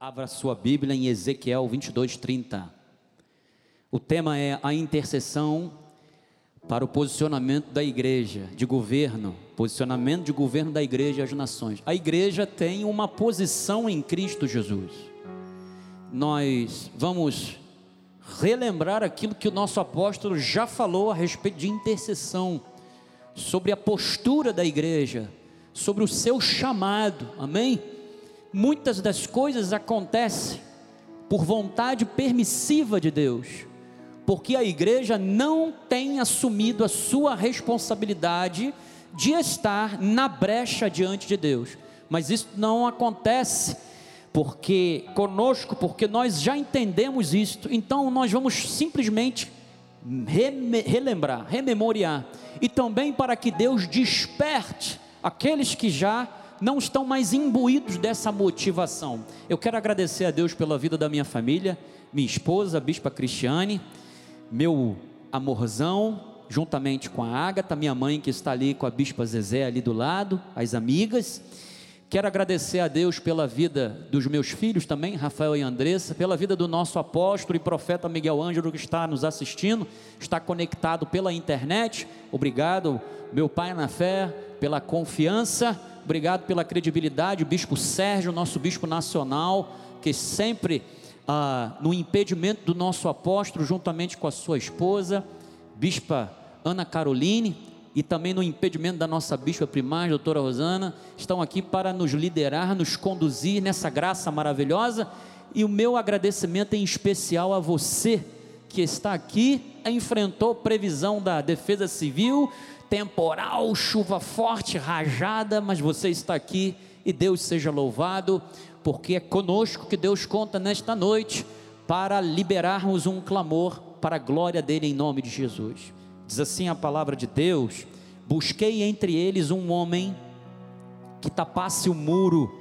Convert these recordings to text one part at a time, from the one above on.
Abra sua Bíblia em Ezequiel 22, 30. O tema é a intercessão para o posicionamento da igreja, de governo, posicionamento de governo da igreja as nações. A igreja tem uma posição em Cristo Jesus. Nós vamos relembrar aquilo que o nosso apóstolo já falou a respeito de intercessão, sobre a postura da igreja, sobre o seu chamado, amém? Muitas das coisas acontecem por vontade permissiva de Deus, porque a igreja não tem assumido a sua responsabilidade de estar na brecha diante de Deus. Mas isso não acontece porque conosco, porque nós já entendemos isto. Então nós vamos simplesmente relembrar, rememoriar e também para que Deus desperte aqueles que já não estão mais imbuídos dessa motivação. Eu quero agradecer a Deus pela vida da minha família, minha esposa, a Bispa Cristiane, meu amorzão, juntamente com a Ágata, minha mãe que está ali com a Bispa Zezé ali do lado, as amigas. Quero agradecer a Deus pela vida dos meus filhos também, Rafael e Andressa, pela vida do nosso apóstolo e profeta Miguel Ângelo que está nos assistindo, está conectado pela internet. Obrigado, meu pai na fé, pela confiança, obrigado pela credibilidade, o bispo Sérgio, nosso bispo nacional, que sempre ah, no impedimento do nosso apóstolo, juntamente com a sua esposa, bispa Ana Caroline, e também no impedimento da nossa bispa primária, doutora Rosana, estão aqui para nos liderar, nos conduzir nessa graça maravilhosa. E o meu agradecimento em especial a você que está aqui, enfrentou previsão da Defesa Civil, temporal, chuva forte, rajada, mas você está aqui e Deus seja louvado, porque é conosco que Deus conta nesta noite para liberarmos um clamor para a glória dele em nome de Jesus. Diz assim a palavra de Deus: Busquei entre eles um homem que tapasse o muro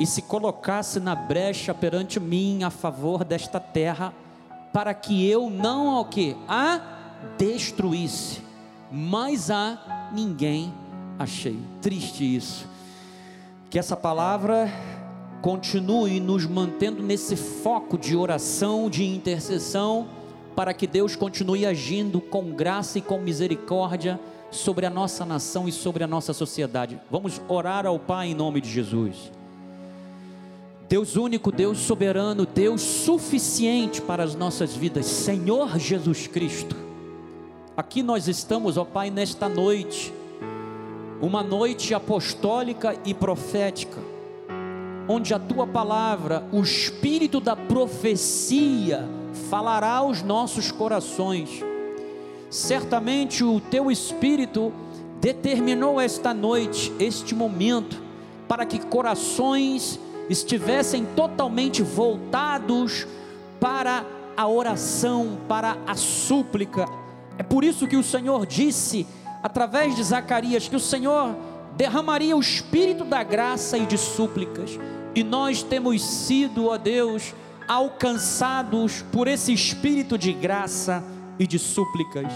e se colocasse na brecha perante mim a favor desta terra, para que eu não o que a destruísse, mas a ninguém achei. Triste isso. Que essa palavra continue nos mantendo nesse foco de oração, de intercessão para que Deus continue agindo com graça e com misericórdia sobre a nossa nação e sobre a nossa sociedade. Vamos orar ao Pai em nome de Jesus. Deus único, Deus soberano, Deus suficiente para as nossas vidas, Senhor Jesus Cristo. Aqui nós estamos, ó Pai, nesta noite, uma noite apostólica e profética, onde a tua palavra, o espírito da profecia, falará aos nossos corações. Certamente o teu espírito determinou esta noite, este momento, para que corações estivessem totalmente voltados para a oração, para a súplica. É por isso que o Senhor disse, através de Zacarias, que o Senhor derramaria o espírito da graça e de súplicas. E nós temos sido, ó Deus, alcançados por esse espírito de graça e de súplicas.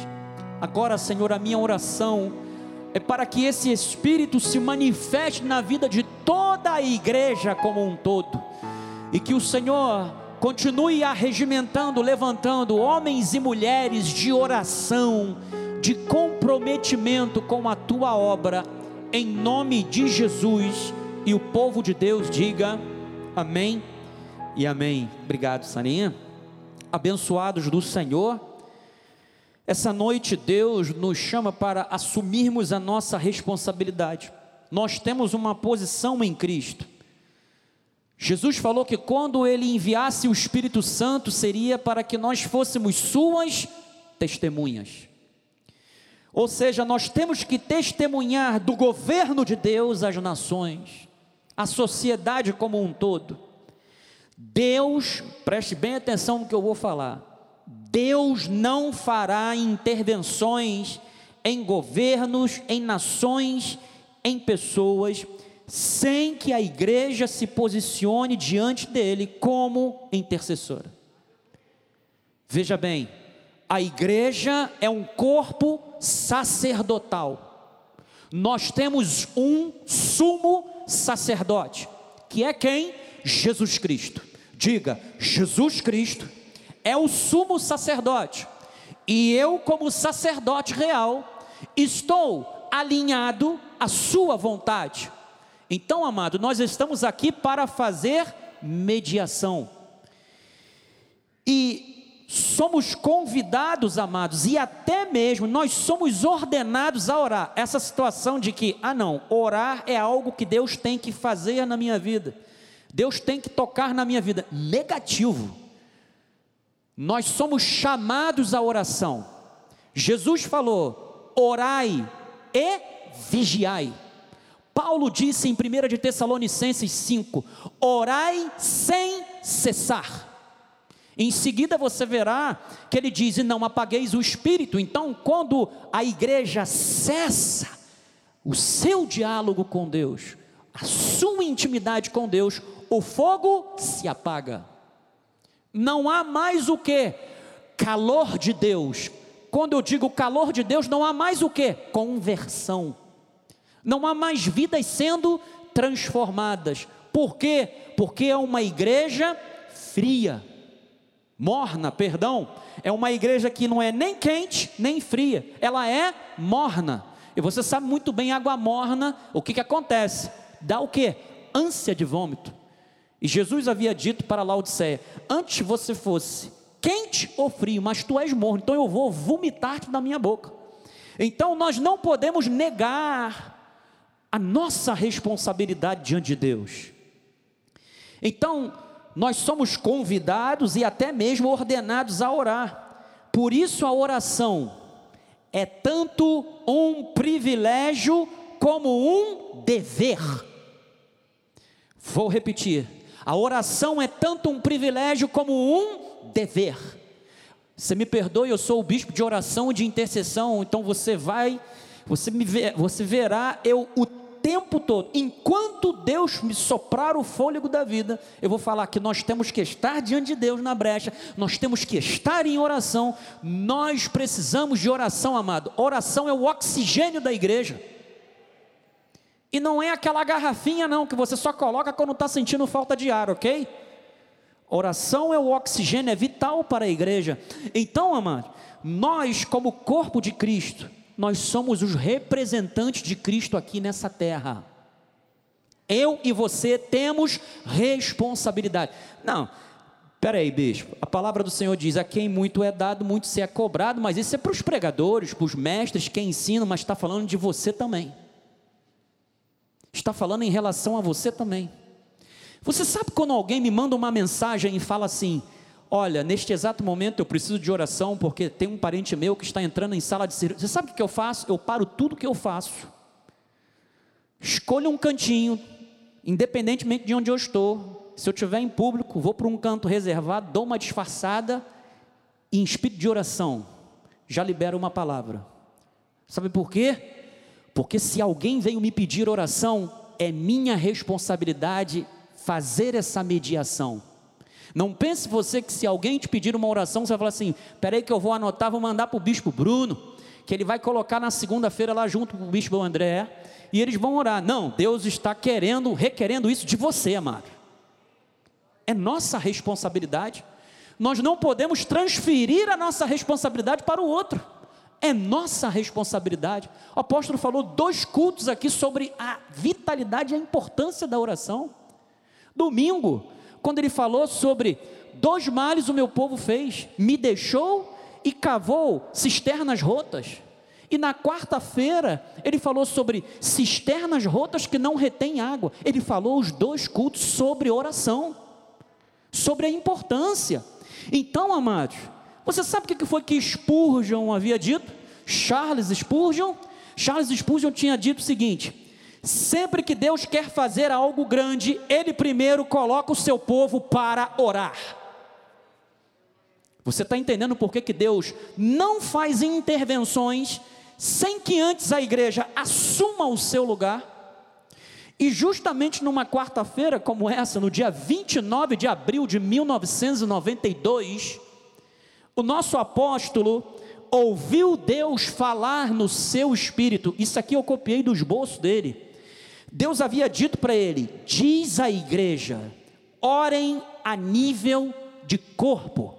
Agora, Senhor, a minha oração é para que esse espírito se manifeste na vida de toda a igreja como um todo, e que o Senhor continue arregimentando, levantando homens e mulheres de oração, de comprometimento com a tua obra, em nome de Jesus, e o povo de Deus diga amém e amém. Obrigado, Sarinha. Abençoados do Senhor. Essa noite Deus nos chama para assumirmos a nossa responsabilidade. Nós temos uma posição em Cristo. Jesus falou que quando ele enviasse o Espírito Santo seria para que nós fôssemos suas testemunhas. Ou seja, nós temos que testemunhar do governo de Deus às nações, à sociedade como um todo. Deus, preste bem atenção no que eu vou falar. Deus não fará intervenções em governos, em nações, em pessoas, sem que a igreja se posicione diante dele como intercessora. Veja bem, a igreja é um corpo sacerdotal. Nós temos um sumo sacerdote, que é quem? Jesus Cristo. Diga, Jesus Cristo é o sumo sacerdote, e eu, como sacerdote real, estou alinhado à Sua vontade. Então, amado, nós estamos aqui para fazer mediação. E somos convidados, amados, e até mesmo nós somos ordenados a orar. Essa situação de que, ah, não, orar é algo que Deus tem que fazer na minha vida. Deus tem que tocar na minha vida. Negativo. Nós somos chamados à oração. Jesus falou: orai e vigiai. Paulo disse em 1 de Tessalonicenses 5: orai sem cessar. Em seguida você verá que ele diz: e não apagueis o espírito. Então, quando a igreja cessa o seu diálogo com Deus, a sua intimidade com Deus, o fogo se apaga. Não há mais o que? Calor de Deus. Quando eu digo calor de Deus, não há mais o que? Conversão. Não há mais vidas sendo transformadas. Por quê? Porque é uma igreja fria, morna, perdão. É uma igreja que não é nem quente nem fria, ela é morna. E você sabe muito bem, água morna, o que, que acontece? Dá o que? Ânsia de vômito. E Jesus havia dito para Laodiceia: Antes você fosse quente ou frio, mas tu és morno, então eu vou vomitar-te da minha boca. Então nós não podemos negar a nossa responsabilidade diante de Deus. Então, nós somos convidados e até mesmo ordenados a orar. Por isso a oração é tanto um privilégio como um dever. Vou repetir. A oração é tanto um privilégio como um dever. Você me perdoe, eu sou o bispo de oração e de intercessão, então você vai, você me vê, você verá eu o tempo todo, enquanto Deus me soprar o fôlego da vida, eu vou falar que nós temos que estar diante de Deus na brecha, nós temos que estar em oração, nós precisamos de oração, amado. Oração é o oxigênio da igreja. E não é aquela garrafinha, não, que você só coloca quando está sentindo falta de ar, ok? Oração é o oxigênio, é vital para a igreja. Então, amado, nós, como corpo de Cristo, nós somos os representantes de Cristo aqui nessa terra. Eu e você temos responsabilidade. Não, peraí, bispo. A palavra do Senhor diz: a quem muito é dado, muito se é cobrado. Mas isso é para os pregadores, para os mestres, quem ensinam, mas está falando de você também está falando em relação a você também. Você sabe quando alguém me manda uma mensagem e fala assim: Olha, neste exato momento eu preciso de oração porque tem um parente meu que está entrando em sala de cirurgia. Você sabe o que eu faço? Eu paro tudo que eu faço. Escolho um cantinho, independentemente de onde eu estou. Se eu estiver em público, vou para um canto reservado, dou uma disfarçada e em espírito de oração já libero uma palavra. Sabe por quê? Porque se alguém veio me pedir oração, é minha responsabilidade fazer essa mediação. Não pense você que se alguém te pedir uma oração, você vai falar assim: peraí que eu vou anotar, vou mandar para o bispo Bruno, que ele vai colocar na segunda-feira lá junto com o bispo André, e eles vão orar. Não, Deus está querendo, requerendo isso de você, amado. É nossa responsabilidade. Nós não podemos transferir a nossa responsabilidade para o outro é nossa responsabilidade. O apóstolo falou dois cultos aqui sobre a vitalidade e a importância da oração. Domingo, quando ele falou sobre dois males o meu povo fez, me deixou e cavou cisternas rotas. E na quarta-feira, ele falou sobre cisternas rotas que não retêm água. Ele falou os dois cultos sobre oração, sobre a importância. Então, amados, você sabe o que foi que Spurgeon havia dito? Charles Spurgeon? Charles Spurgeon tinha dito o seguinte: sempre que Deus quer fazer algo grande, Ele primeiro coloca o seu povo para orar. Você está entendendo por que, que Deus não faz intervenções sem que antes a igreja assuma o seu lugar? E justamente numa quarta-feira como essa, no dia 29 de abril de 1992, o nosso apóstolo ouviu Deus falar no seu espírito. Isso aqui eu copiei do esboço dele. Deus havia dito para ele: diz à igreja, orem a nível de corpo.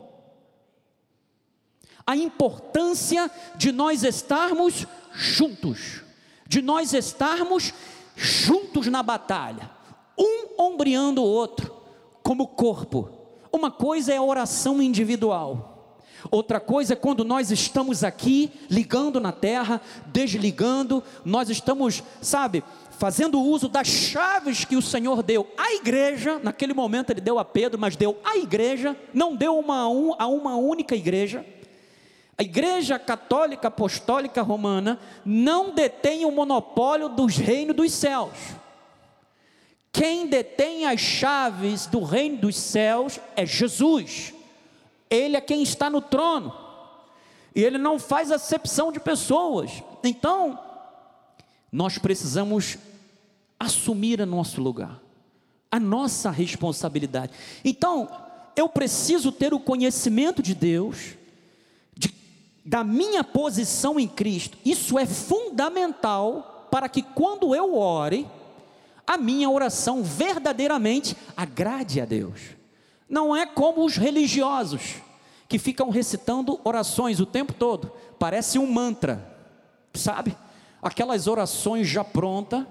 A importância de nós estarmos juntos, de nós estarmos juntos na batalha, um ombreando o outro, como corpo. Uma coisa é a oração individual. Outra coisa é quando nós estamos aqui ligando na terra, desligando, nós estamos, sabe, fazendo uso das chaves que o Senhor deu à igreja, naquele momento ele deu a Pedro, mas deu à igreja, não deu uma, a uma única igreja. A Igreja Católica Apostólica Romana não detém o monopólio dos reinos dos céus. Quem detém as chaves do reino dos céus é Jesus. Ele é quem está no trono. E ele não faz acepção de pessoas. Então, nós precisamos assumir o nosso lugar, a nossa responsabilidade. Então, eu preciso ter o conhecimento de Deus, de, da minha posição em Cristo. Isso é fundamental para que quando eu ore, a minha oração verdadeiramente agrade a Deus. Não é como os religiosos que ficam recitando orações o tempo todo, parece um mantra, sabe? Aquelas orações já prontas.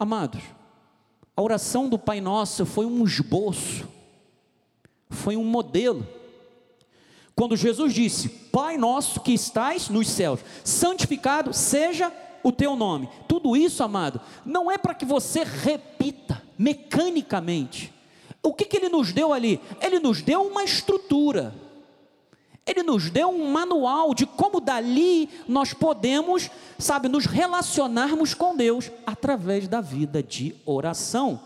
Amados, a oração do Pai Nosso foi um esboço, foi um modelo. Quando Jesus disse: Pai nosso que estás nos céus, santificado seja o teu nome. Tudo isso, amado, não é para que você repita mecanicamente. O que, que ele nos deu ali? Ele nos deu uma estrutura. Ele nos deu um manual de como dali nós podemos, sabe, nos relacionarmos com Deus através da vida de oração.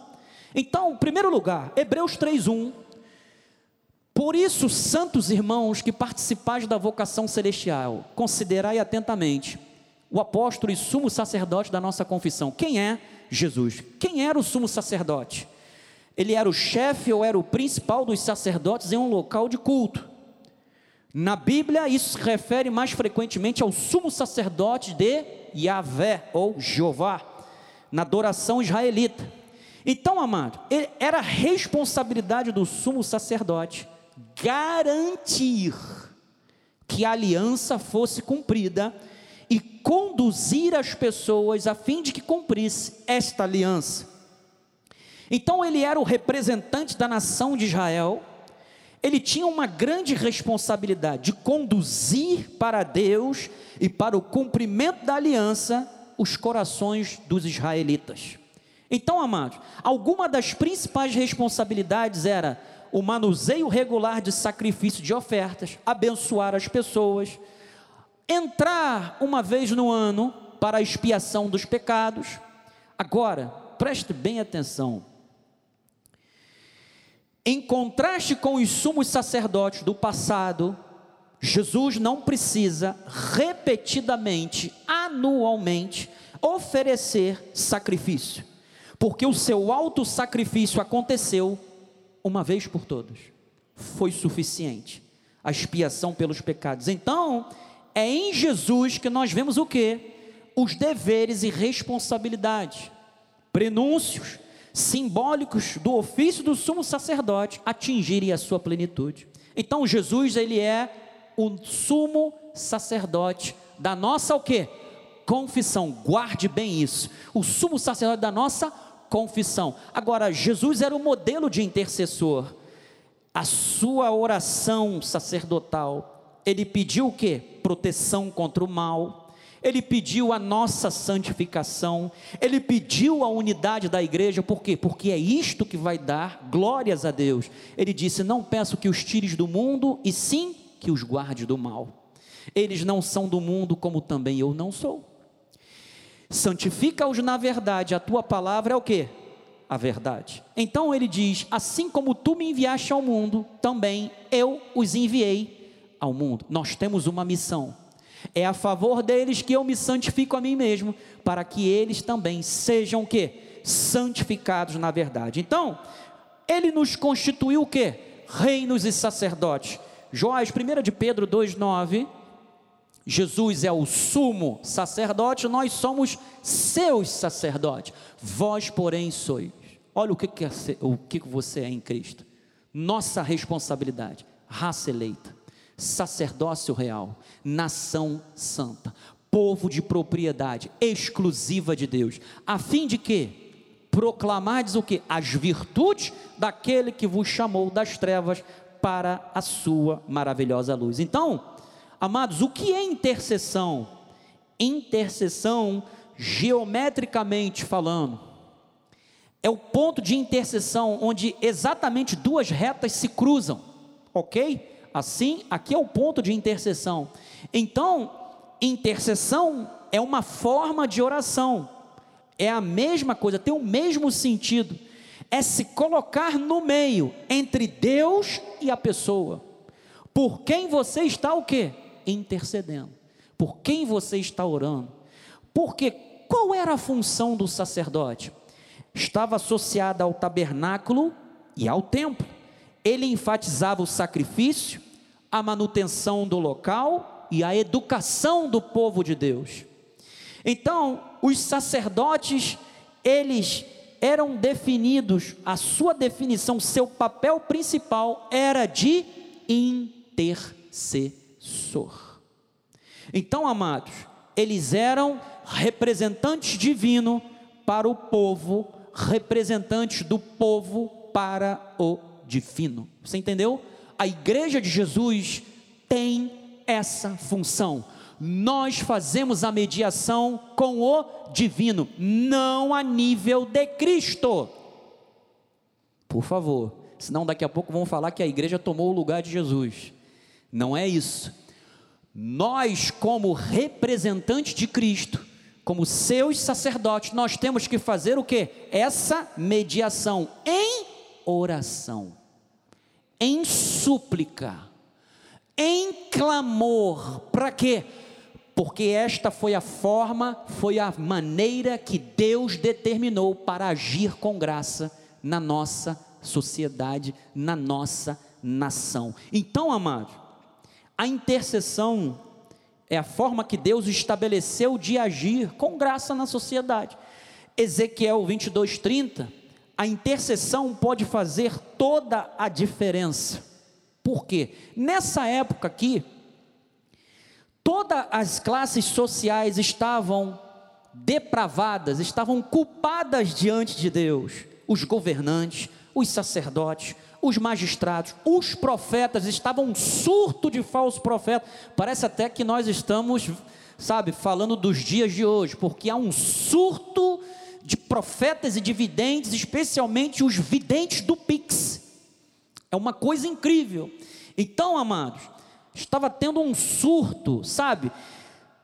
Então, em primeiro lugar, Hebreus 3:1. Por isso, santos irmãos que participais da vocação celestial, considerai atentamente o apóstolo e sumo sacerdote da nossa confissão. Quem é Jesus? Quem era o sumo sacerdote? Ele era o chefe ou era o principal dos sacerdotes em um local de culto. Na Bíblia, isso se refere mais frequentemente ao sumo sacerdote de Yahvé ou Jeová, na adoração israelita. Então, amado, era responsabilidade do sumo sacerdote garantir que a aliança fosse cumprida e conduzir as pessoas a fim de que cumprisse esta aliança. Então ele era o representante da nação de Israel, ele tinha uma grande responsabilidade de conduzir para Deus e para o cumprimento da aliança os corações dos israelitas. Então, amados, alguma das principais responsabilidades era o manuseio regular de sacrifício de ofertas, abençoar as pessoas, entrar uma vez no ano para a expiação dos pecados. Agora, preste bem atenção. Em contraste com os sumos sacerdotes do passado, Jesus não precisa repetidamente, anualmente, oferecer sacrifício, porque o seu alto sacrifício aconteceu uma vez por todas, foi suficiente a expiação pelos pecados. Então, é em Jesus que nós vemos o que? Os deveres e responsabilidades, prenúncios, simbólicos do ofício do sumo sacerdote atingirem a sua plenitude. Então Jesus ele é o sumo sacerdote da nossa o quê? Confissão. Guarde bem isso. O sumo sacerdote da nossa confissão. Agora Jesus era o modelo de intercessor. A sua oração sacerdotal, ele pediu o quê? Proteção contra o mal ele pediu a nossa santificação, ele pediu a unidade da igreja, por quê? Porque é isto que vai dar glórias a Deus. Ele disse: Não peço que os tires do mundo, e sim que os guarde do mal. Eles não são do mundo, como também eu não sou. Santifica-os na verdade, a tua palavra é o que? A verdade. Então ele diz: Assim como tu me enviaste ao mundo, também eu os enviei ao mundo. Nós temos uma missão é a favor deles que eu me santifico a mim mesmo, para que eles também sejam o quê? Santificados na verdade. Então, ele nos constituiu o quê? Reinos e sacerdotes. Joás, 1 de Pedro 2,9. Jesus é o sumo sacerdote, nós somos seus sacerdotes. Vós, porém, sois Olha o que, que, é, o que você é em Cristo. Nossa responsabilidade, raça eleita, sacerdócio real, nação santa, povo de propriedade exclusiva de Deus, a fim de que proclamardes o que? As virtudes daquele que vos chamou das trevas para a sua maravilhosa luz. Então, amados, o que é intercessão? Intercessão, geometricamente falando, é o ponto de intercessão onde exatamente duas retas se cruzam, ok? Assim, aqui é o ponto de intercessão. Então, intercessão é uma forma de oração, é a mesma coisa, tem o mesmo sentido, é se colocar no meio entre Deus e a pessoa. Por quem você está o quê? Intercedendo. Por quem você está orando? Porque qual era a função do sacerdote? Estava associada ao tabernáculo e ao templo. Ele enfatizava o sacrifício, a manutenção do local e a educação do povo de Deus. Então, os sacerdotes, eles eram definidos, a sua definição, seu papel principal era de intercessor. Então, amados, eles eram representantes divinos para o povo, representantes do povo para o divino. Você entendeu? A igreja de Jesus tem essa função nós fazemos a mediação com o divino, não a nível de Cristo. Por favor, senão daqui a pouco vão falar que a igreja tomou o lugar de Jesus. Não é isso. Nós, como representantes de Cristo, como seus sacerdotes, nós temos que fazer o que? Essa mediação em oração, em súplica, em clamor, para quê? porque esta foi a forma, foi a maneira que Deus determinou para agir com graça na nossa sociedade, na nossa nação. Então, amado, a intercessão é a forma que Deus estabeleceu de agir com graça na sociedade. Ezequiel 22:30, a intercessão pode fazer toda a diferença. Por quê? Nessa época aqui, todas as classes sociais estavam depravadas, estavam culpadas diante de Deus. Os governantes, os sacerdotes, os magistrados, os profetas estavam um surto de falso profeta. Parece até que nós estamos, sabe, falando dos dias de hoje, porque há um surto profetas e de videntes, especialmente os videntes do Pix. É uma coisa incrível. Então, amados, estava tendo um surto, sabe?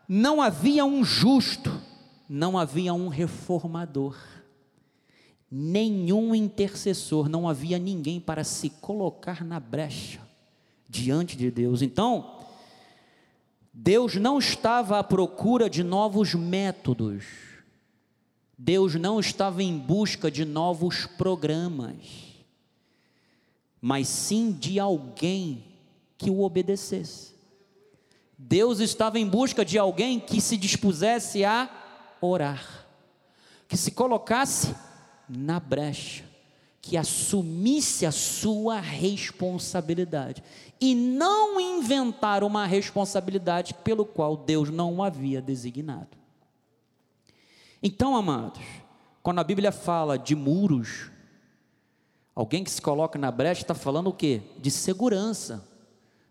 Não havia um justo, não havia um reformador, nenhum intercessor, não havia ninguém para se colocar na brecha diante de Deus. Então, Deus não estava à procura de novos métodos, Deus não estava em busca de novos programas, mas sim de alguém que o obedecesse. Deus estava em busca de alguém que se dispusesse a orar, que se colocasse na brecha, que assumisse a sua responsabilidade e não inventar uma responsabilidade pelo qual Deus não o havia designado. Então, amados, quando a Bíblia fala de muros, alguém que se coloca na brecha está falando o quê? De segurança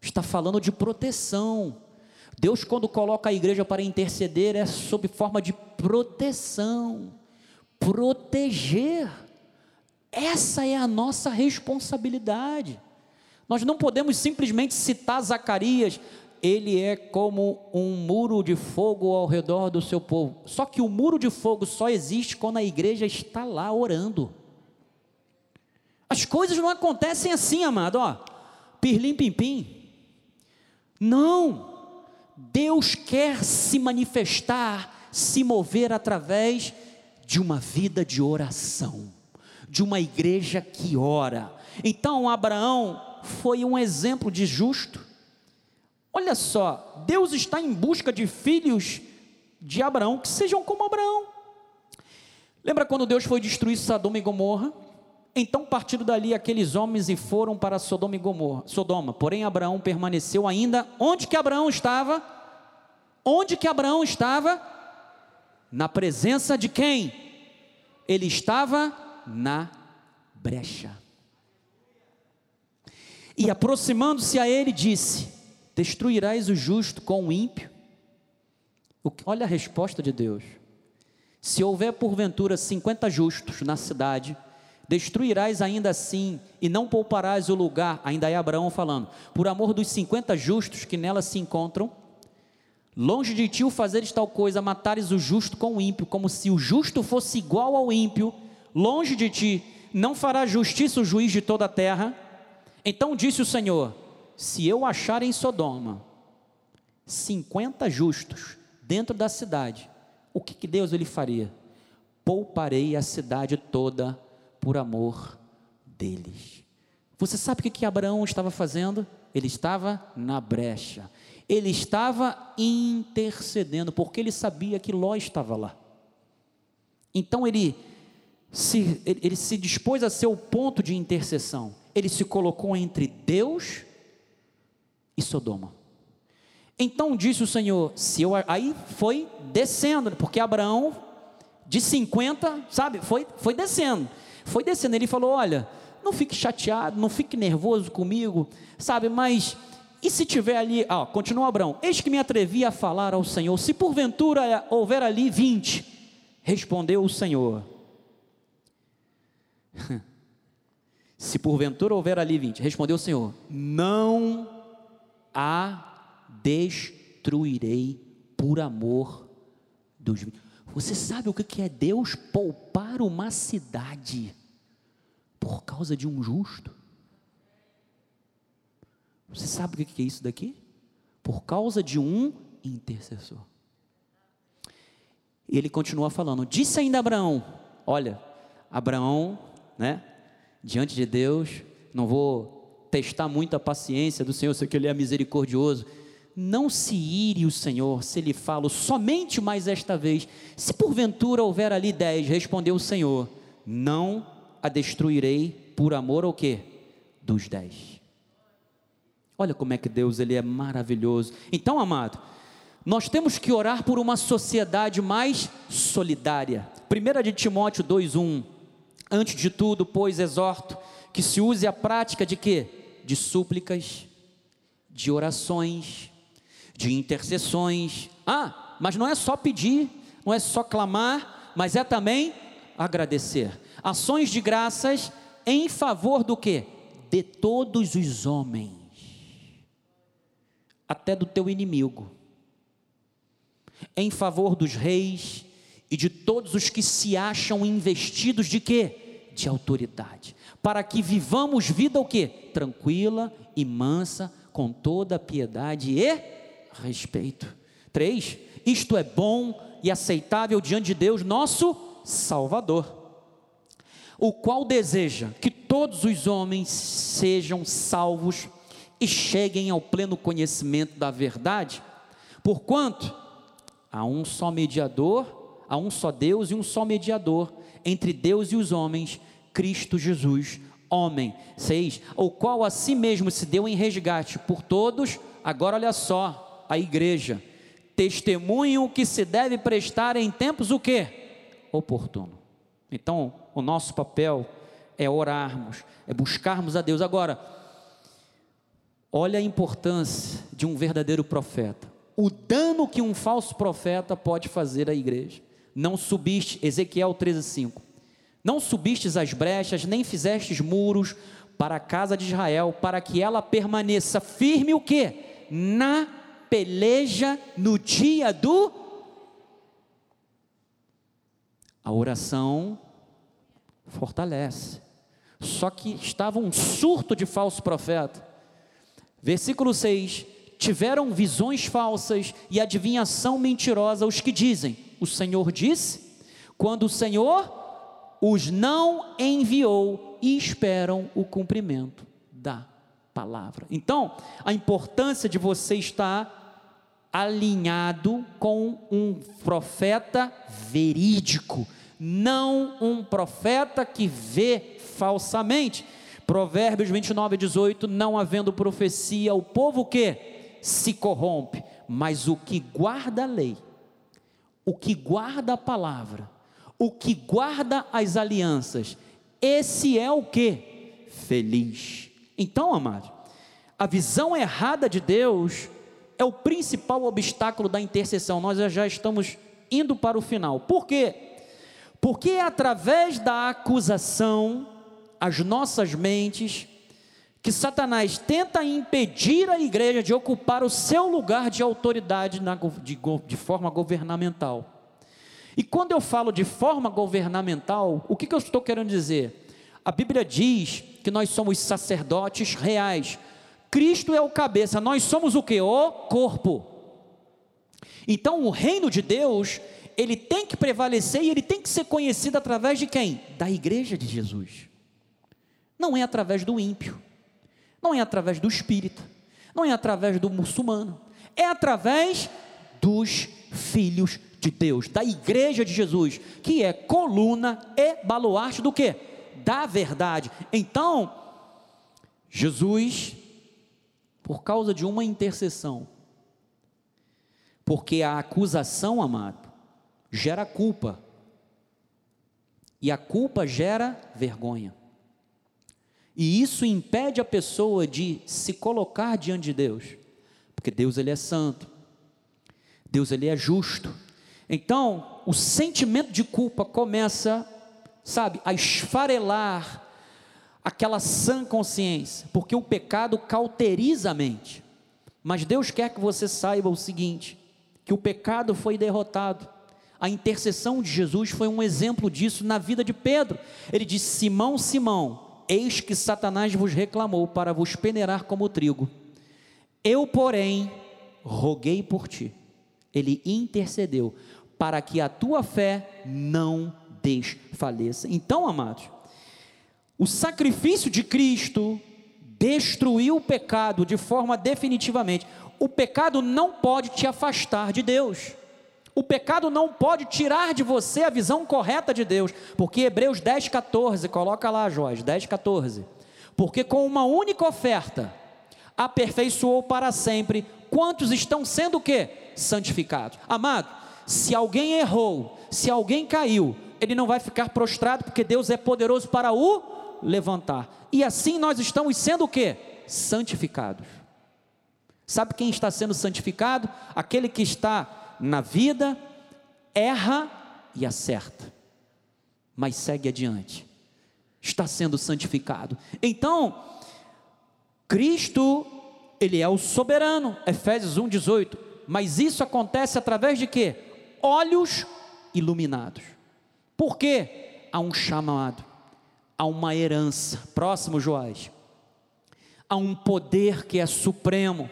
está falando de proteção. Deus, quando coloca a igreja para interceder, é sob forma de proteção, proteger. Essa é a nossa responsabilidade. Nós não podemos simplesmente citar Zacarias, ele é como um muro de fogo ao redor do seu povo. Só que o muro de fogo só existe quando a igreja está lá orando. As coisas não acontecem assim, amado, ó. Pirlim pim pim. Não! Deus quer se manifestar, se mover através de uma vida de oração, de uma igreja que ora. Então, Abraão foi um exemplo de justo. Olha só, Deus está em busca de filhos de Abraão que sejam como Abraão. Lembra quando Deus foi destruir Sodoma e Gomorra? Então partiram dali aqueles homens e foram para Sodoma e Gomorra, Sodoma. Porém Abraão permaneceu ainda onde que Abraão estava? Onde que Abraão estava? Na presença de quem? Ele estava na brecha. E aproximando-se a ele, disse: Destruirás o justo com o ímpio? Olha a resposta de Deus. Se houver porventura cinquenta justos na cidade, destruirás ainda assim e não pouparás o lugar, ainda é Abraão falando, por amor dos cinquenta justos que nela se encontram. Longe de ti o fazeres tal coisa, matares o justo com o ímpio, como se o justo fosse igual ao ímpio. Longe de ti, não fará justiça o juiz de toda a terra. Então disse o Senhor: Se eu achar em Sodoma cinquenta justos dentro da cidade, o que, que Deus ele faria? Pouparei a cidade toda por amor deles. Você sabe o que, que Abraão estava fazendo? Ele estava na brecha, ele estava intercedendo, porque ele sabia que Ló estava lá. Então ele se, ele, ele se dispôs a ser o ponto de intercessão, ele se colocou entre Deus e Sodoma. Então disse o Senhor, se eu aí foi descendo, porque Abraão de 50, sabe, foi, foi descendo. Foi descendo, ele falou: "Olha, não fique chateado, não fique nervoso comigo, sabe, mas e se tiver ali, ó, continua Abraão, eis que me atrevi a falar ao Senhor, se porventura houver ali vinte, respondeu o Senhor, se porventura houver ali vinte, respondeu o Senhor, não há destruirei por amor dos Você sabe o que é Deus poupar uma cidade por causa de um justo? Você sabe o que é isso daqui? Por causa de um intercessor. E ele continua falando: Disse ainda Abraão: Olha, Abraão, né, diante de Deus, não vou testar muito a paciência do Senhor, sei que Ele é misericordioso não se ire o Senhor se lhe falo somente mais esta vez. Se porventura houver ali dez, respondeu o Senhor, não a destruirei por amor ao quê? Dos dez. Olha como é que Deus ele é maravilhoso. Então, amado, nós temos que orar por uma sociedade mais solidária. 1 de Timóteo 2:1. Antes de tudo, pois exorto que se use a prática de quê? De súplicas, de orações, de intercessões. Ah, mas não é só pedir, não é só clamar, mas é também agradecer. Ações de graças em favor do que? De todos os homens, até do teu inimigo, em favor dos reis e de todos os que se acham investidos de quê? De autoridade, para que vivamos vida o quê? Tranquila e mansa, com toda piedade e respeito. Três, isto é bom e aceitável diante de Deus, nosso Salvador, o qual deseja que todos os homens sejam salvos e cheguem ao pleno conhecimento da verdade, porquanto há um só mediador, há um só Deus e um só mediador entre Deus e os homens, Cristo Jesus, homem. Seis, o qual a si mesmo se deu em resgate por todos, agora olha só, a igreja, testemunho que se deve prestar em tempos o que? Oportuno. Então, o nosso papel é orarmos, é buscarmos a Deus. Agora, olha a importância de um verdadeiro profeta. O dano que um falso profeta pode fazer à igreja. Não subiste, Ezequiel 13:5. Não subistes as brechas, nem fizestes muros para a casa de Israel, para que ela permaneça firme o que? Na peleja no dia do. A oração fortalece. Só que estava um surto de falso profeta. Versículo 6: Tiveram visões falsas e adivinhação mentirosa os que dizem: O Senhor disse, quando o Senhor os não enviou e esperam o cumprimento da palavra. Então, a importância de você estar alinhado com um profeta verídico, não um profeta que vê falsamente. Provérbios 29, 18: Não havendo profecia, o povo que se corrompe, mas o que guarda a lei, o que guarda a palavra, o que guarda as alianças, esse é o que? Feliz. Então, amado, a visão errada de Deus é o principal obstáculo da intercessão. Nós já estamos indo para o final. Por quê? Porque é através da acusação, as nossas mentes, que Satanás tenta impedir a igreja de ocupar o seu lugar de autoridade na, de, de, forma governamental. E quando eu falo de forma governamental, o que, que eu estou querendo dizer? A Bíblia diz que nós somos sacerdotes reais. Cristo é o cabeça, nós somos o que? O corpo. Então o reino de Deus, ele tem que prevalecer e ele tem que ser conhecido através de quem? Da igreja de Jesus. Não é através do ímpio não é através do espírita, não é através do muçulmano, é através dos filhos de Deus, da igreja de Jesus, que é coluna e baluarte do que? Da verdade. Então, Jesus, por causa de uma intercessão, porque a acusação, amado, gera culpa, e a culpa gera vergonha. E isso impede a pessoa de se colocar diante de Deus, porque Deus ele é santo. Deus ele é justo. Então, o sentimento de culpa começa, sabe, a esfarelar aquela sã consciência, porque o pecado cauteriza a mente. Mas Deus quer que você saiba o seguinte: que o pecado foi derrotado. A intercessão de Jesus foi um exemplo disso na vida de Pedro. Ele disse: Simão, Simão, Eis que Satanás vos reclamou para vos peneirar como trigo. Eu, porém, roguei por ti. Ele intercedeu para que a tua fé não desfaleça. Então, amados, o sacrifício de Cristo destruiu o pecado de forma definitivamente. O pecado não pode te afastar de Deus. O pecado não pode tirar de você a visão correta de Deus, porque Hebreus 10, 14, coloca lá, Jorge, 10, 14. Porque com uma única oferta aperfeiçoou para sempre quantos estão sendo o que? Santificados. Amado, se alguém errou, se alguém caiu, ele não vai ficar prostrado, porque Deus é poderoso para o levantar. E assim nós estamos sendo o que? Santificados. Sabe quem está sendo santificado? Aquele que está na vida, erra e acerta, mas segue adiante, está sendo santificado. Então, Cristo, Ele é o soberano, Efésios 1,18, mas isso acontece através de quê? Olhos iluminados. Por quê? Há um chamado, há uma herança, próximo Joás, há um poder que é supremo,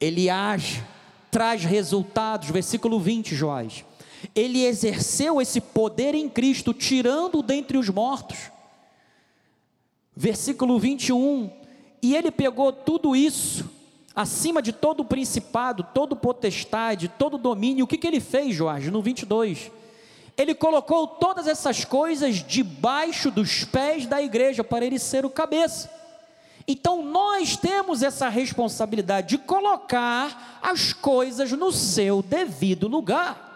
ele age traz resultados. Versículo 20, Joás. Ele exerceu esse poder em Cristo, tirando dentre os mortos. Versículo 21. E ele pegou tudo isso, acima de todo o principado, todo potestade, todo domínio. O que, que ele fez, Jorge? No 22. Ele colocou todas essas coisas debaixo dos pés da igreja, para ele ser o cabeça. Então nós temos essa responsabilidade de colocar as coisas no seu devido lugar.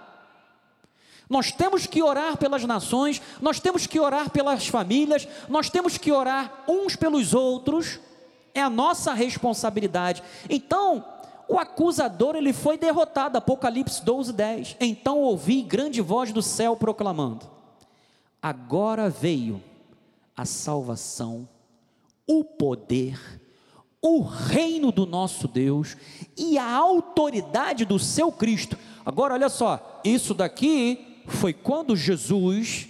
Nós temos que orar pelas nações, nós temos que orar pelas famílias, nós temos que orar uns pelos outros, é a nossa responsabilidade. Então, o acusador ele foi derrotado, Apocalipse 12, 10. Então ouvi grande voz do céu proclamando: Agora veio a salvação o poder, o reino do nosso Deus e a autoridade do seu Cristo. Agora, olha só, isso daqui foi quando Jesus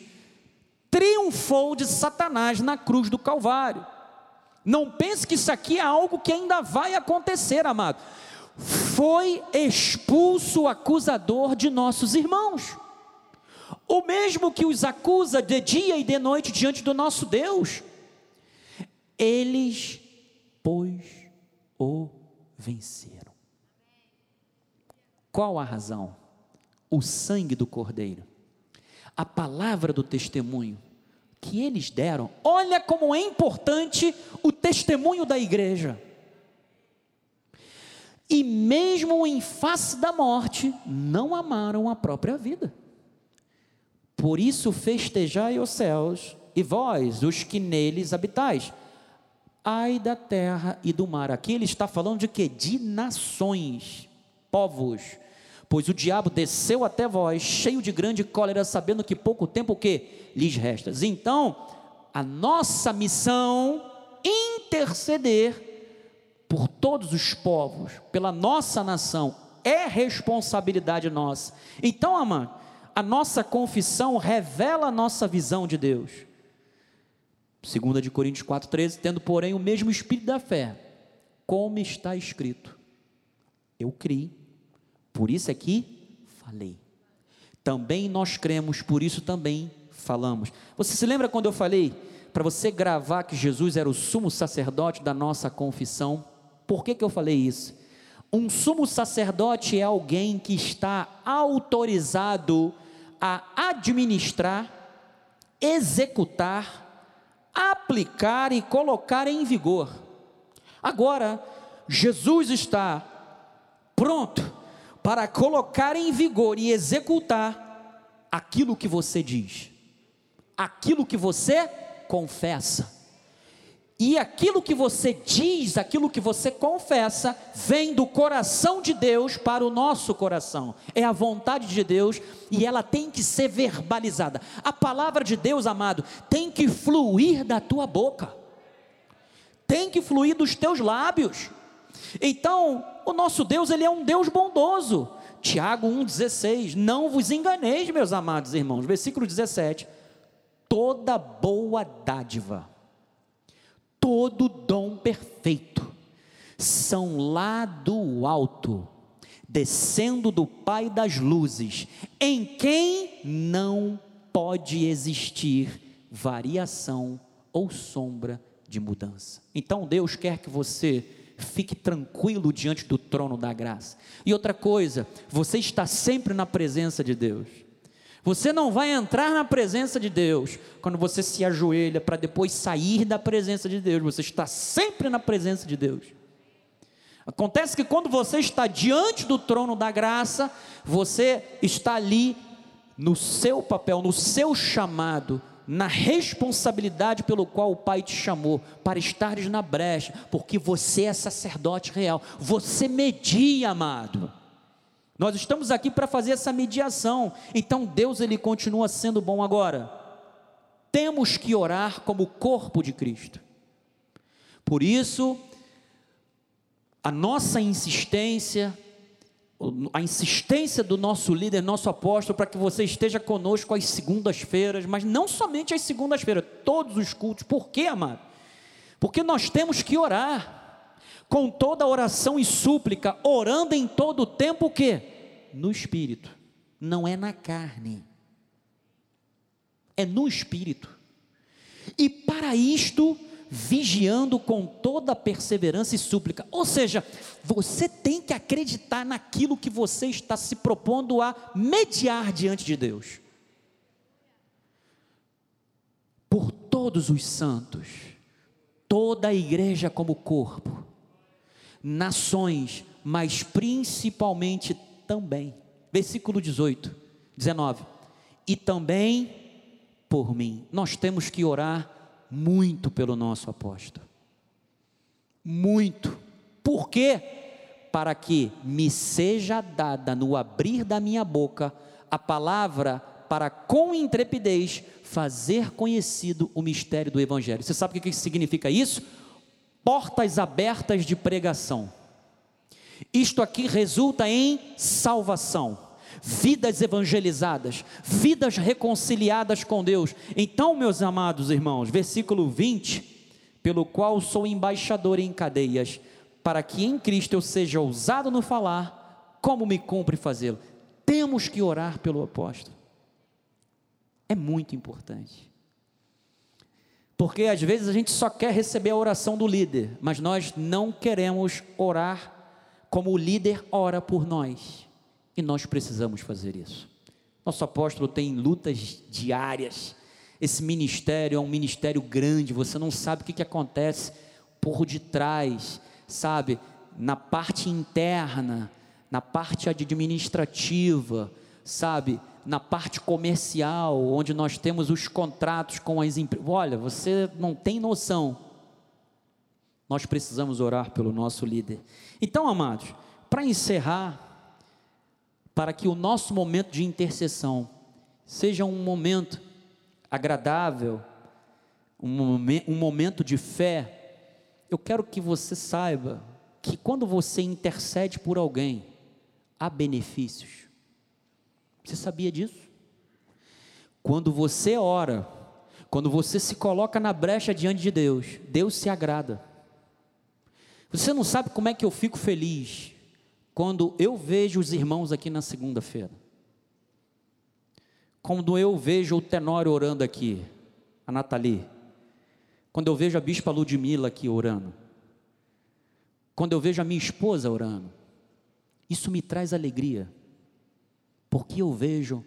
triunfou de Satanás na cruz do Calvário. Não pense que isso aqui é algo que ainda vai acontecer, amado. Foi expulso o acusador de nossos irmãos. O mesmo que os acusa de dia e de noite diante do nosso Deus. Eles, pois, o venceram. Qual a razão? O sangue do Cordeiro. a palavra do testemunho que eles deram. Olha como é importante o testemunho da igreja. E mesmo em face da morte, não amaram a própria vida. Por isso festejai os céus e vós, os que neles habitais. Ai da terra e do mar. Aqui ele está falando de quê? De nações, povos. Pois o diabo desceu até vós, cheio de grande cólera, sabendo que pouco tempo o que lhes resta. Então, a nossa missão interceder por todos os povos, pela nossa nação, é responsabilidade nossa. Então, amado, a nossa confissão revela a nossa visão de Deus. 2 de Coríntios 4,13, tendo, porém, o mesmo espírito da fé, como está escrito. Eu criei, por isso é que falei. Também nós cremos, por isso também falamos. Você se lembra quando eu falei para você gravar que Jesus era o sumo sacerdote da nossa confissão? Por que, que eu falei isso? Um sumo sacerdote é alguém que está autorizado a administrar, executar, aplicar e colocar em vigor. Agora, Jesus está pronto para colocar em vigor e executar aquilo que você diz, aquilo que você confessa. E aquilo que você diz, aquilo que você confessa, vem do coração de Deus para o nosso coração. É a vontade de Deus e ela tem que ser verbalizada. A palavra de Deus, amado, tem que fluir da tua boca, tem que fluir dos teus lábios. Então, o nosso Deus, ele é um Deus bondoso. Tiago 1,16: Não vos enganeis, meus amados irmãos. Versículo 17: Toda boa dádiva todo dom perfeito são lá do alto, descendo do Pai das luzes, em quem não pode existir variação ou sombra de mudança. Então Deus quer que você fique tranquilo diante do trono da graça. E outra coisa, você está sempre na presença de Deus. Você não vai entrar na presença de Deus quando você se ajoelha para depois sair da presença de Deus. Você está sempre na presença de Deus. Acontece que quando você está diante do trono da graça, você está ali no seu papel, no seu chamado, na responsabilidade pelo qual o Pai te chamou, para estares na brecha, porque você é sacerdote real, você media, amado. Nós estamos aqui para fazer essa mediação. Então Deus ele continua sendo bom agora. Temos que orar como corpo de Cristo. Por isso, a nossa insistência, a insistência do nosso líder, nosso apóstolo, para que você esteja conosco às segundas-feiras, mas não somente às segundas-feiras, todos os cultos. Por quê, amado? Porque nós temos que orar com toda oração e súplica, orando em todo o tempo o quê? No espírito, não é na carne. É no espírito. E para isto, vigiando com toda perseverança e súplica. Ou seja, você tem que acreditar naquilo que você está se propondo a mediar diante de Deus. Por todos os santos, toda a igreja como corpo, nações, mas principalmente também. Versículo 18, 19. E também por mim. Nós temos que orar muito pelo nosso apóstolo. Muito. Por quê? Para que me seja dada no abrir da minha boca a palavra para com intrepidez fazer conhecido o mistério do evangelho. Você sabe o que significa isso? portas abertas de pregação. Isto aqui resulta em salvação, vidas evangelizadas, vidas reconciliadas com Deus. Então, meus amados irmãos, versículo 20: pelo qual sou embaixador em cadeias, para que em Cristo eu seja ousado no falar, como me cumpre fazê-lo. Temos que orar pelo apóstolo. É muito importante. Porque às vezes a gente só quer receber a oração do líder, mas nós não queremos orar como o líder ora por nós. E nós precisamos fazer isso. Nosso apóstolo tem lutas diárias. Esse ministério é um ministério grande, você não sabe o que, que acontece por detrás, sabe? Na parte interna, na parte administrativa, sabe? Na parte comercial, onde nós temos os contratos com as empresas. Olha, você não tem noção. Nós precisamos orar pelo nosso líder. Então, amados, para encerrar, para que o nosso momento de intercessão seja um momento agradável, um, momen momento de fé, eu quero que você saiba que quando você intercede por alguém, há benefícios. Você sabia disso? Quando você ora, quando você se coloca na brecha diante de Deus, Deus se agrada. Você não sabe como é que eu fico feliz quando eu vejo os irmãos aqui na segunda-feira, quando eu vejo o Tenório orando aqui, a Nathalie, quando eu vejo a Bispa Ludmila aqui orando, quando eu vejo a minha esposa orando, isso me traz alegria, porque eu vejo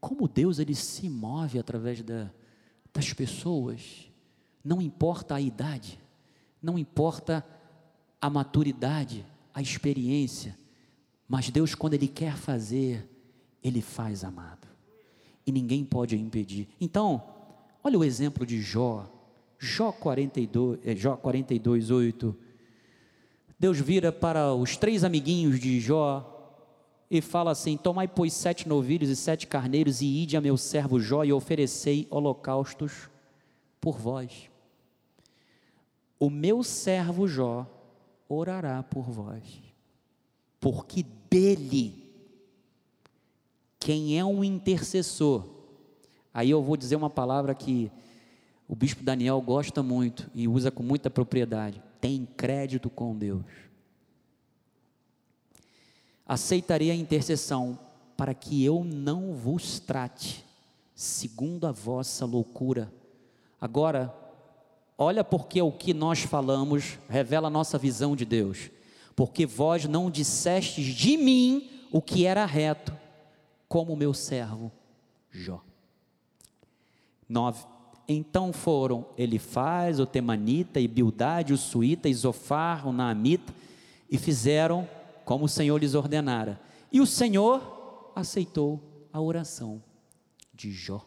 como Deus ele se move através da, das pessoas, não importa a idade, não importa a maturidade, a experiência, mas Deus, quando Ele quer fazer, Ele faz, amado, e ninguém pode impedir. Então, olha o exemplo de Jó, Jó 42, é, Jó 42, 8. Deus vira para os três amiguinhos de Jó e fala assim: Tomai, pois, sete novilhos e sete carneiros, e ide a meu servo Jó e oferecei holocaustos por vós. O meu servo Jó orará por vós, porque dele, quem é um intercessor, aí eu vou dizer uma palavra que o bispo Daniel gosta muito e usa com muita propriedade: tem crédito com Deus. Aceitarei a intercessão para que eu não vos trate segundo a vossa loucura. Agora, Olha porque o que nós falamos revela a nossa visão de Deus. Porque vós não dissestes de mim o que era reto, como o meu servo Jó. 9. Então foram Elifaz, o Temanita, e Bildade, o Suíta, Isofar, o Naamita, e fizeram como o Senhor lhes ordenara. E o Senhor aceitou a oração de Jó.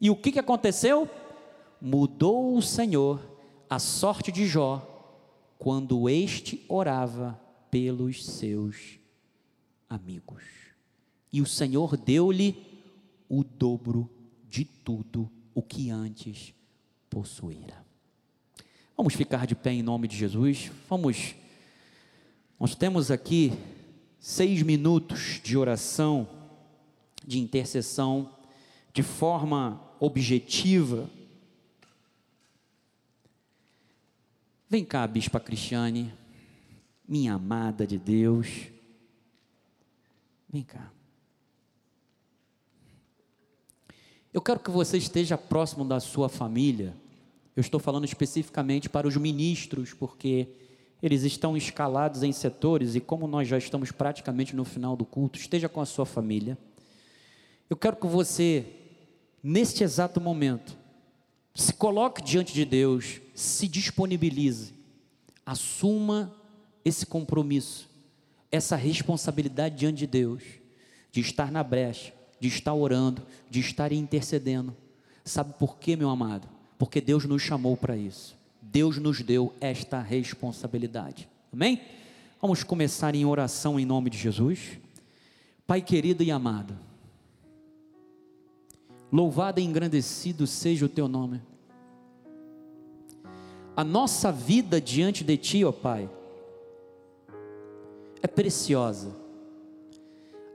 E o que, que aconteceu? Mudou o Senhor a sorte de Jó quando este orava pelos seus amigos. E o Senhor deu-lhe o dobro de tudo o que antes possuíra. Vamos ficar de pé em nome de Jesus. Vamos. Nós temos aqui seis minutos de oração, de intercessão, de forma objetiva Vem cá, Bispa Cristiane, minha amada de Deus. Vem cá. Eu quero que você esteja próximo da sua família. Eu estou falando especificamente para os ministros, porque eles estão escalados em setores e, como nós já estamos praticamente no final do culto, esteja com a sua família. Eu quero que você, neste exato momento, se coloque diante de Deus, se disponibilize, assuma esse compromisso, essa responsabilidade diante de Deus, de estar na brecha, de estar orando, de estar intercedendo. Sabe por quê, meu amado? Porque Deus nos chamou para isso. Deus nos deu esta responsabilidade. Amém? Vamos começar em oração em nome de Jesus. Pai querido e amado, Louvado e engrandecido seja o teu nome. A nossa vida diante de ti, ó Pai, é preciosa.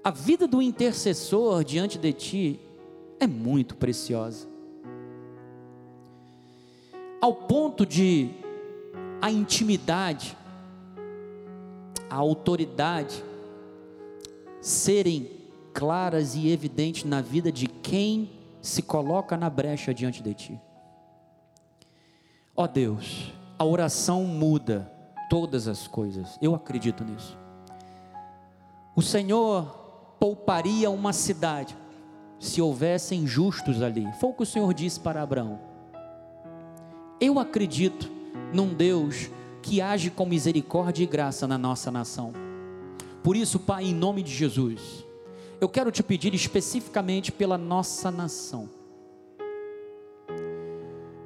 A vida do intercessor diante de ti é muito preciosa. Ao ponto de a intimidade, a autoridade serem claras e evidentes na vida de quem se coloca na brecha diante de ti. Ó oh Deus, a oração muda todas as coisas, eu acredito nisso. O Senhor pouparia uma cidade se houvessem justos ali. Foi o que o Senhor disse para Abraão. Eu acredito num Deus que age com misericórdia e graça na nossa nação. Por isso, Pai, em nome de Jesus, eu quero te pedir especificamente pela nossa nação.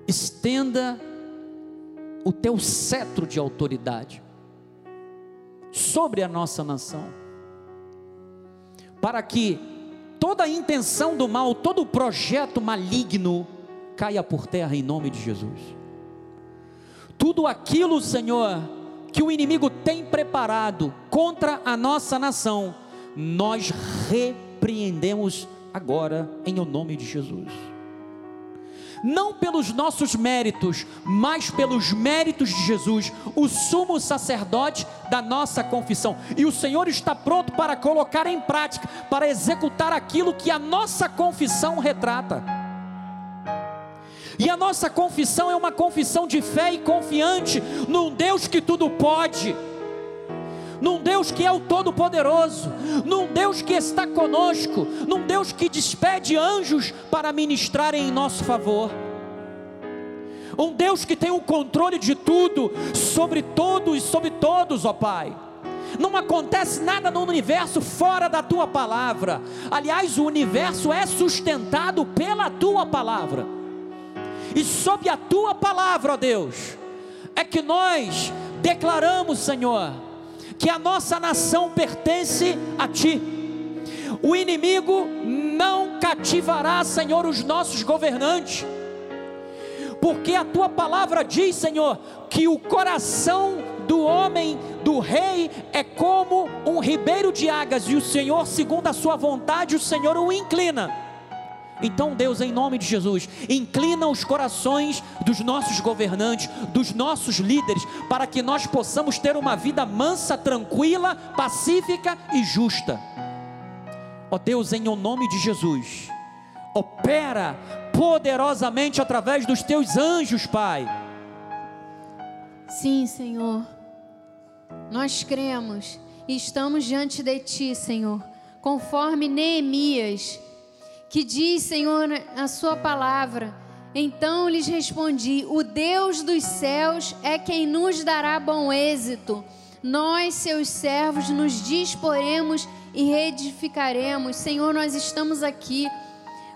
Estenda o teu cetro de autoridade sobre a nossa nação, para que toda a intenção do mal, todo o projeto maligno caia por terra em nome de Jesus. Tudo aquilo, Senhor, que o inimigo tem preparado contra a nossa nação, nós repreendemos agora em o nome de Jesus. Não pelos nossos méritos, mas pelos méritos de Jesus, o sumo sacerdote da nossa confissão. E o Senhor está pronto para colocar em prática, para executar aquilo que a nossa confissão retrata. E a nossa confissão é uma confissão de fé e confiante num Deus que tudo pode, num Deus que é o Todo-Poderoso, num Deus que está conosco, num Deus que despede anjos para ministrarem em nosso favor. Um Deus que tem o controle de tudo, sobre todos e sobre todos, ó Pai. Não acontece nada no universo fora da tua palavra. Aliás, o universo é sustentado pela tua palavra e sob a tua palavra, ó Deus, é que nós declaramos, Senhor, que a nossa nação pertence a ti. O inimigo não cativará, Senhor, os nossos governantes, porque a tua palavra diz, Senhor, que o coração do homem, do rei, é como um ribeiro de águas, e o Senhor, segundo a sua vontade, o Senhor o inclina. Então, Deus, em nome de Jesus, inclina os corações dos nossos governantes, dos nossos líderes, para que nós possamos ter uma vida mansa, tranquila, pacífica e justa. Ó Deus, em nome de Jesus, opera poderosamente através dos teus anjos, Pai. Sim, Senhor. Nós cremos e estamos diante de Ti, Senhor, conforme Neemias que diz, Senhor, a sua palavra. Então lhes respondi: O Deus dos céus é quem nos dará bom êxito. Nós, seus servos, nos disporemos e reedificaremos. Senhor, nós estamos aqui.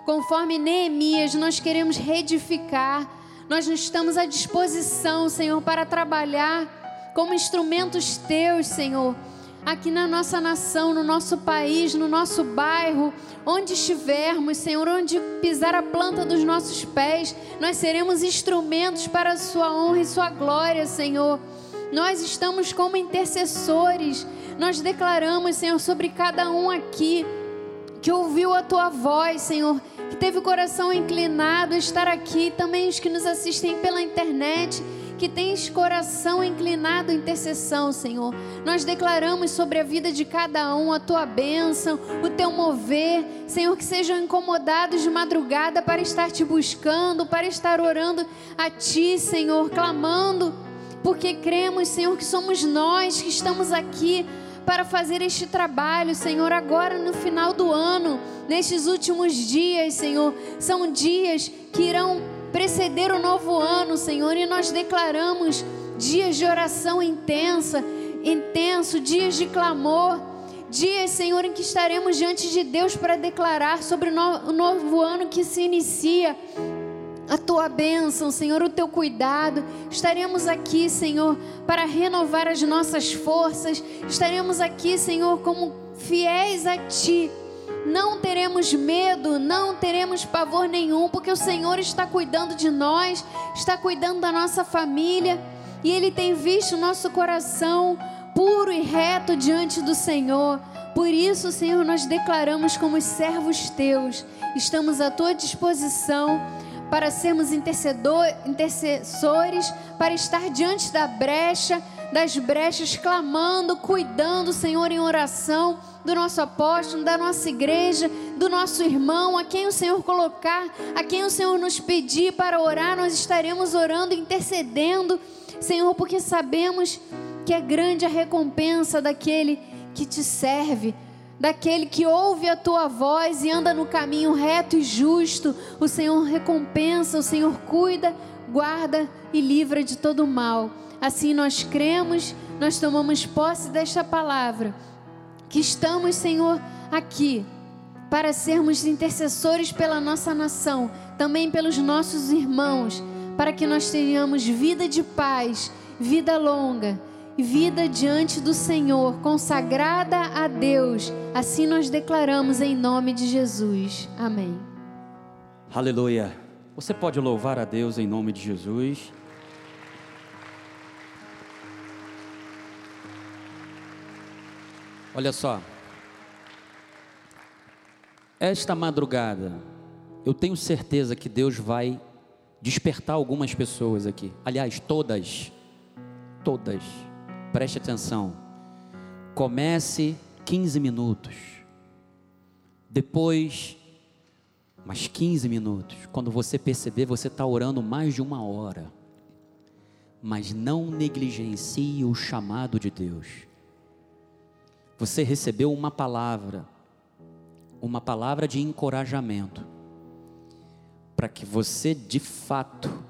Conforme Neemias, nós queremos reedificar. Nós estamos à disposição, Senhor, para trabalhar como instrumentos teus, Senhor aqui na nossa nação, no nosso país, no nosso bairro, onde estivermos, Senhor, onde pisar a planta dos nossos pés, nós seremos instrumentos para a Sua honra e Sua glória, Senhor. Nós estamos como intercessores, nós declaramos, Senhor, sobre cada um aqui que ouviu a Tua voz, Senhor, que teve o coração inclinado a estar aqui, também os que nos assistem pela internet que tens coração inclinado à intercessão, Senhor. Nós declaramos sobre a vida de cada um a tua bênção, o teu mover, Senhor, que sejam incomodados de madrugada para estar te buscando, para estar orando a ti, Senhor, clamando, porque cremos, Senhor, que somos nós que estamos aqui para fazer este trabalho, Senhor, agora no final do ano, nestes últimos dias, Senhor. São dias que irão preceder o novo ano, Senhor, e nós declaramos dias de oração intensa, intenso, dias de clamor, dias, Senhor, em que estaremos diante de Deus para declarar sobre o novo ano que se inicia. A tua bênção, Senhor, o teu cuidado. Estaremos aqui, Senhor, para renovar as nossas forças. Estaremos aqui, Senhor, como fiéis a Ti não teremos medo, não teremos pavor nenhum, porque o Senhor está cuidando de nós, está cuidando da nossa família e Ele tem visto o nosso coração puro e reto diante do Senhor. Por isso, Senhor, nós declaramos como servos teus, estamos à tua disposição para sermos intercessores, para estar diante da brecha, das brechas, clamando, cuidando, Senhor, em oração do nosso apóstolo, da nossa igreja, do nosso irmão, a quem o Senhor colocar, a quem o Senhor nos pedir para orar, nós estaremos orando, intercedendo, Senhor, porque sabemos que é grande a recompensa daquele que te serve, daquele que ouve a tua voz e anda no caminho reto e justo. O Senhor recompensa, o Senhor cuida, guarda e livra de todo mal. Assim nós cremos, nós tomamos posse desta palavra, que estamos, Senhor, aqui para sermos intercessores pela nossa nação, também pelos nossos irmãos, para que nós tenhamos vida de paz, vida longa vida diante do Senhor, consagrada a Deus. Assim nós declaramos em nome de Jesus. Amém. Aleluia. Você pode louvar a Deus em nome de Jesus. Olha só. Esta madrugada, eu tenho certeza que Deus vai despertar algumas pessoas aqui. Aliás, todas. Todas preste atenção. Comece 15 minutos. Depois, mais 15 minutos. Quando você perceber, você está orando mais de uma hora. Mas não negligencie o chamado de Deus. Você recebeu uma palavra, uma palavra de encorajamento, para que você de fato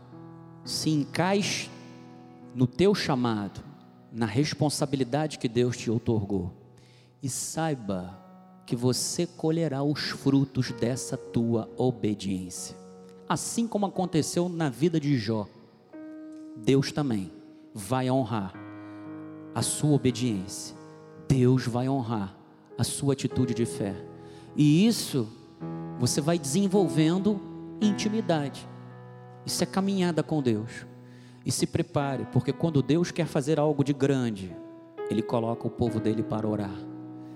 se encaixe no teu chamado na responsabilidade que Deus te otorgou. E saiba que você colherá os frutos dessa tua obediência. Assim como aconteceu na vida de Jó, Deus também vai honrar a sua obediência. Deus vai honrar a sua atitude de fé. E isso você vai desenvolvendo intimidade. Isso é caminhada com Deus. E se prepare, porque quando Deus quer fazer algo de grande, Ele coloca o povo dele para orar.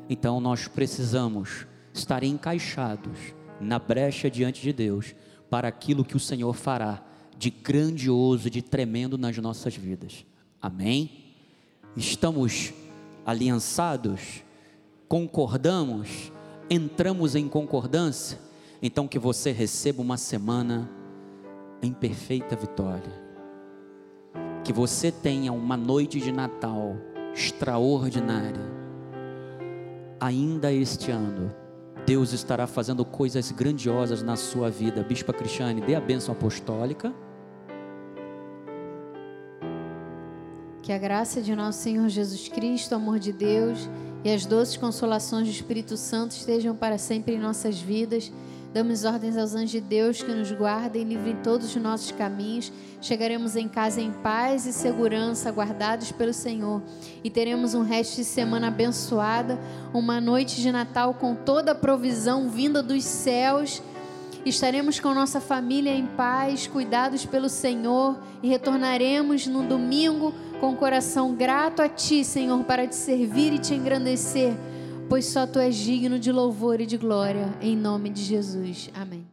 Então nós precisamos estar encaixados na brecha diante de Deus para aquilo que o Senhor fará de grandioso, de tremendo nas nossas vidas. Amém? Estamos aliançados, concordamos, entramos em concordância, então que você receba uma semana em perfeita vitória que você tenha uma noite de Natal extraordinária. Ainda este ano, Deus estará fazendo coisas grandiosas na sua vida. Bispa Cristiane, dê a bênção apostólica. Que a graça de nosso Senhor Jesus Cristo, o amor de Deus e as doces consolações do Espírito Santo estejam para sempre em nossas vidas Damos ordens aos anjos de Deus que nos guardem e livrem todos os nossos caminhos. Chegaremos em casa em paz e segurança, guardados pelo Senhor. E teremos um resto de semana abençoada, uma noite de Natal com toda a provisão vinda dos céus. Estaremos com nossa família em paz, cuidados pelo Senhor, e retornaremos no domingo com o coração grato a Ti, Senhor, para te servir e te engrandecer pois só tu és digno de louvor e de glória, em nome de Jesus. Amém.